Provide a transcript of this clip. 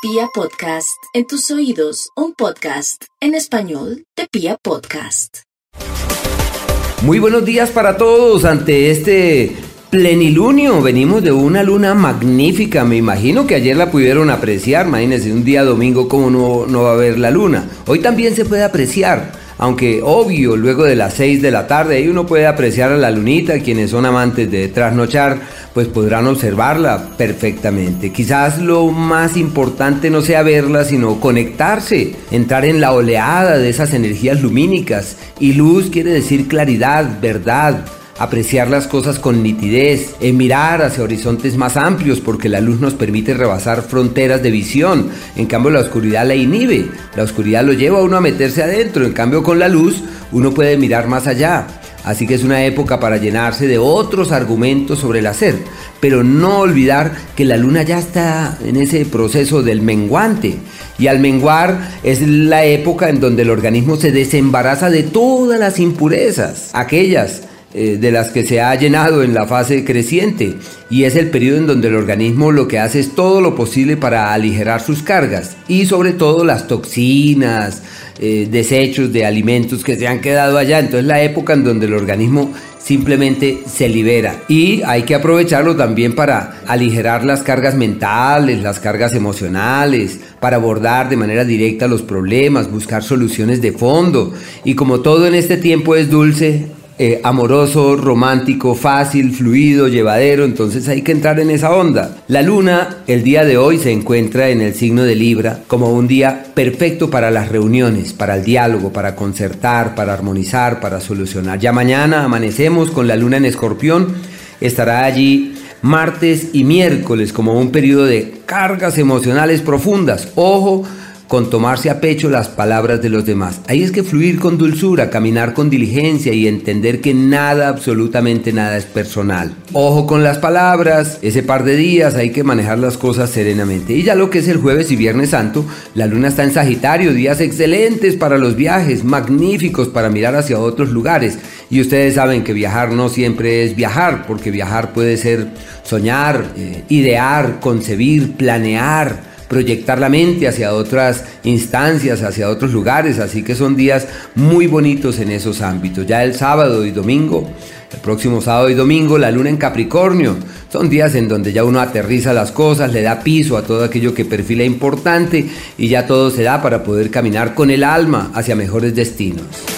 Pia Podcast, en tus oídos, un podcast en español de Pia Podcast. Muy buenos días para todos ante este plenilunio. Venimos de una luna magnífica, me imagino que ayer la pudieron apreciar, imagínense un día domingo cómo no, no va a ver la luna. Hoy también se puede apreciar aunque obvio, luego de las 6 de la tarde ahí uno puede apreciar a la lunita, quienes son amantes de trasnochar, pues podrán observarla perfectamente. Quizás lo más importante no sea verla, sino conectarse, entrar en la oleada de esas energías lumínicas. Y luz quiere decir claridad, verdad, apreciar las cosas con nitidez, en mirar hacia horizontes más amplios porque la luz nos permite rebasar fronteras de visión, en cambio la oscuridad la inhibe, la oscuridad lo lleva a uno a meterse adentro, en cambio con la luz uno puede mirar más allá. Así que es una época para llenarse de otros argumentos sobre el hacer, pero no olvidar que la luna ya está en ese proceso del menguante. Y al menguar es la época en donde el organismo se desembaraza de todas las impurezas, aquellas eh, de las que se ha llenado en la fase creciente y es el periodo en donde el organismo lo que hace es todo lo posible para aligerar sus cargas y sobre todo las toxinas, eh, desechos de alimentos que se han quedado allá. Entonces la época en donde el organismo simplemente se libera y hay que aprovecharlo también para aligerar las cargas mentales, las cargas emocionales, para abordar de manera directa los problemas, buscar soluciones de fondo y como todo en este tiempo es dulce, eh, amoroso, romántico, fácil, fluido, llevadero, entonces hay que entrar en esa onda. La luna el día de hoy se encuentra en el signo de Libra como un día perfecto para las reuniones, para el diálogo, para concertar, para armonizar, para solucionar. Ya mañana amanecemos con la luna en escorpión, estará allí martes y miércoles como un periodo de cargas emocionales profundas. Ojo, con tomarse a pecho las palabras de los demás. Ahí es que fluir con dulzura, caminar con diligencia y entender que nada, absolutamente nada es personal. Ojo con las palabras, ese par de días hay que manejar las cosas serenamente. Y ya lo que es el jueves y viernes santo, la luna está en Sagitario, días excelentes para los viajes, magníficos para mirar hacia otros lugares. Y ustedes saben que viajar no siempre es viajar, porque viajar puede ser soñar, eh, idear, concebir, planear proyectar la mente hacia otras instancias, hacia otros lugares, así que son días muy bonitos en esos ámbitos. Ya el sábado y domingo, el próximo sábado y domingo, la luna en Capricornio, son días en donde ya uno aterriza las cosas, le da piso a todo aquello que perfila importante y ya todo se da para poder caminar con el alma hacia mejores destinos.